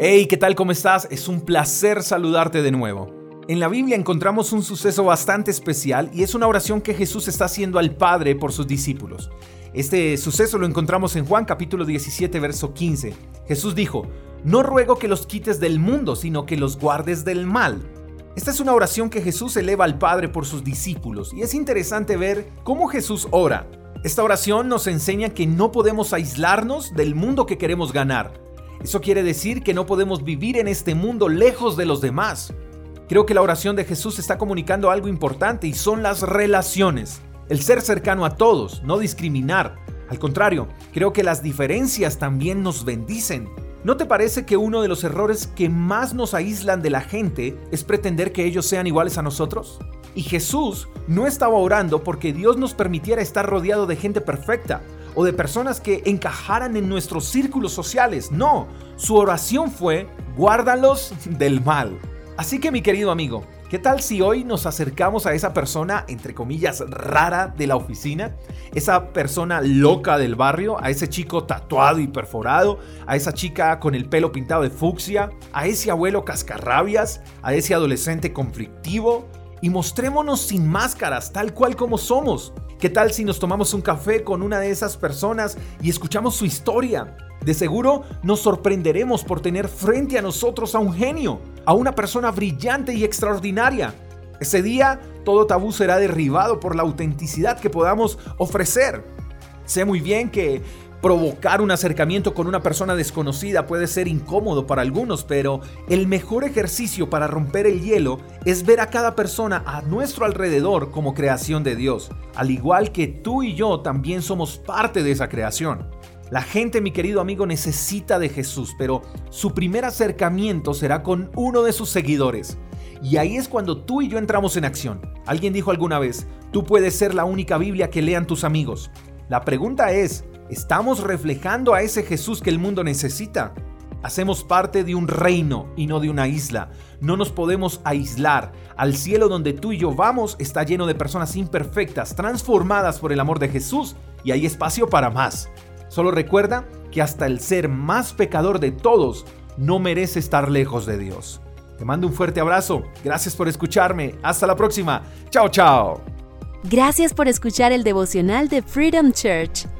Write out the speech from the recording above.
Hey, ¿qué tal? ¿Cómo estás? Es un placer saludarte de nuevo. En la Biblia encontramos un suceso bastante especial y es una oración que Jesús está haciendo al Padre por sus discípulos. Este suceso lo encontramos en Juan capítulo 17, verso 15. Jesús dijo, no ruego que los quites del mundo, sino que los guardes del mal. Esta es una oración que Jesús eleva al Padre por sus discípulos y es interesante ver cómo Jesús ora. Esta oración nos enseña que no podemos aislarnos del mundo que queremos ganar. Eso quiere decir que no podemos vivir en este mundo lejos de los demás. Creo que la oración de Jesús está comunicando algo importante y son las relaciones. El ser cercano a todos, no discriminar. Al contrario, creo que las diferencias también nos bendicen. ¿No te parece que uno de los errores que más nos aíslan de la gente es pretender que ellos sean iguales a nosotros? Y Jesús no estaba orando porque Dios nos permitiera estar rodeado de gente perfecta o de personas que encajaran en nuestros círculos sociales. No, su oración fue, guárdalos del mal. Así que mi querido amigo, ¿Qué tal si hoy nos acercamos a esa persona, entre comillas, rara de la oficina? Esa persona loca del barrio, a ese chico tatuado y perforado, a esa chica con el pelo pintado de fucsia, a ese abuelo cascarrabias, a ese adolescente conflictivo, y mostrémonos sin máscaras, tal cual como somos. ¿Qué tal si nos tomamos un café con una de esas personas y escuchamos su historia? De seguro nos sorprenderemos por tener frente a nosotros a un genio, a una persona brillante y extraordinaria. Ese día todo tabú será derribado por la autenticidad que podamos ofrecer. Sé muy bien que provocar un acercamiento con una persona desconocida puede ser incómodo para algunos, pero el mejor ejercicio para romper el hielo es ver a cada persona a nuestro alrededor como creación de Dios, al igual que tú y yo también somos parte de esa creación. La gente, mi querido amigo, necesita de Jesús, pero su primer acercamiento será con uno de sus seguidores. Y ahí es cuando tú y yo entramos en acción. Alguien dijo alguna vez, tú puedes ser la única Biblia que lean tus amigos. La pregunta es, ¿estamos reflejando a ese Jesús que el mundo necesita? Hacemos parte de un reino y no de una isla. No nos podemos aislar. Al cielo donde tú y yo vamos está lleno de personas imperfectas, transformadas por el amor de Jesús, y hay espacio para más. Solo recuerda que hasta el ser más pecador de todos no merece estar lejos de Dios. Te mando un fuerte abrazo. Gracias por escucharme. Hasta la próxima. Chao, chao. Gracias por escuchar el devocional de Freedom Church